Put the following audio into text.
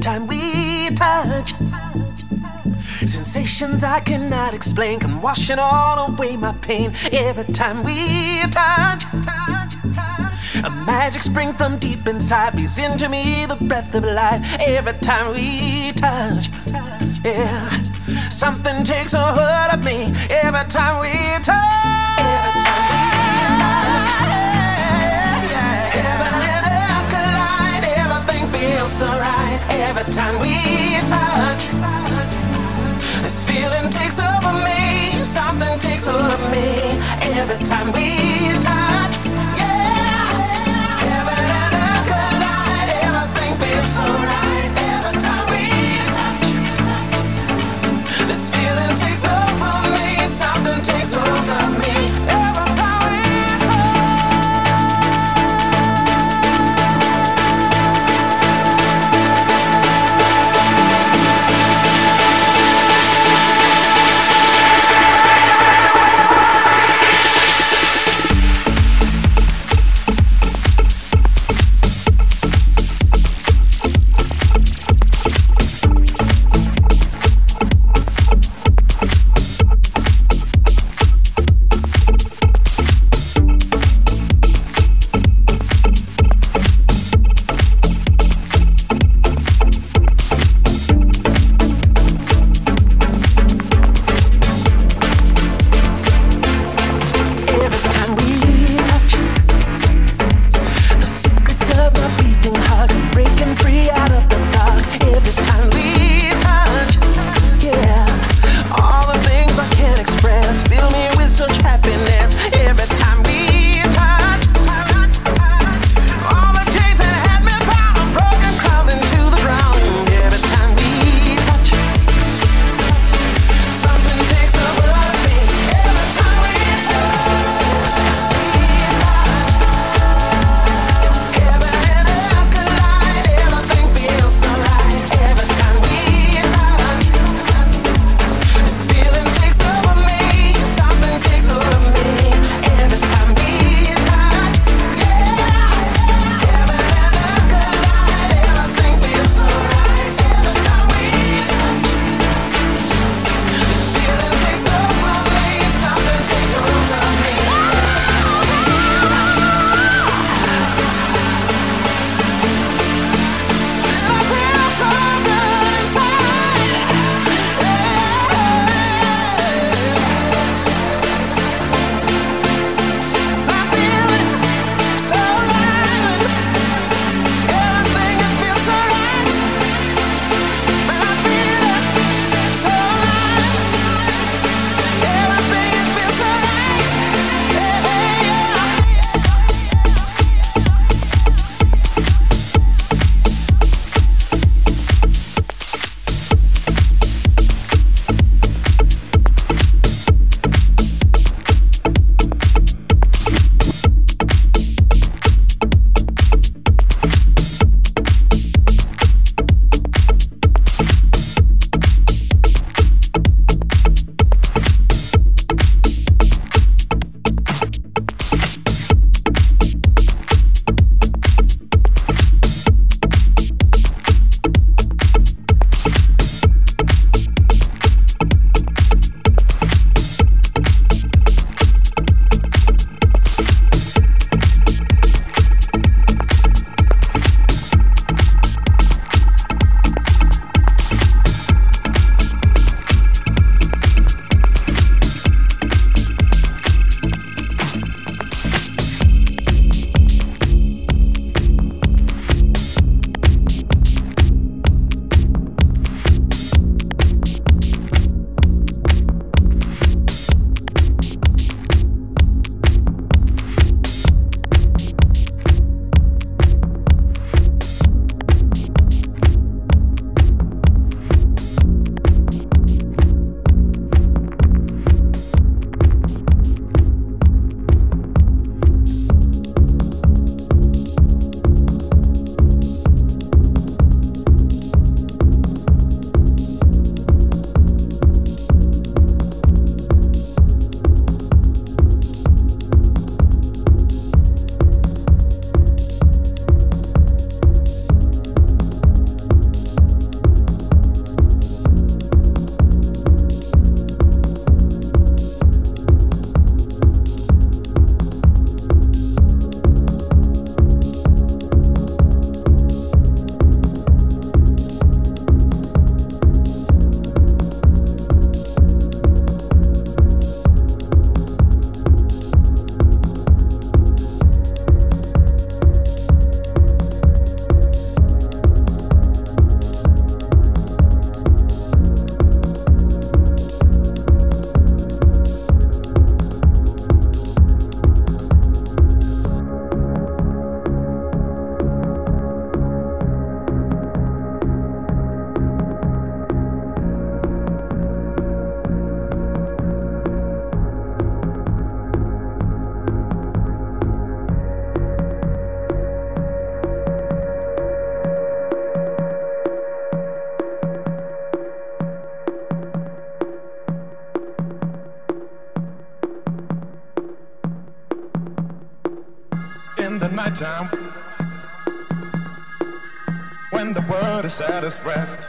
time we touch. Sensations I cannot explain come washing all away my pain. Every time we touch. A magic spring from deep inside breathes into me the breath of life. Every time we touch. Yeah. Something takes a hold of me every time we touch. Every time we touch. Heaven and earth collide. Everything feels so right every time we touch. This feeling takes over me. Something takes hold of me every time we touch. Its rest,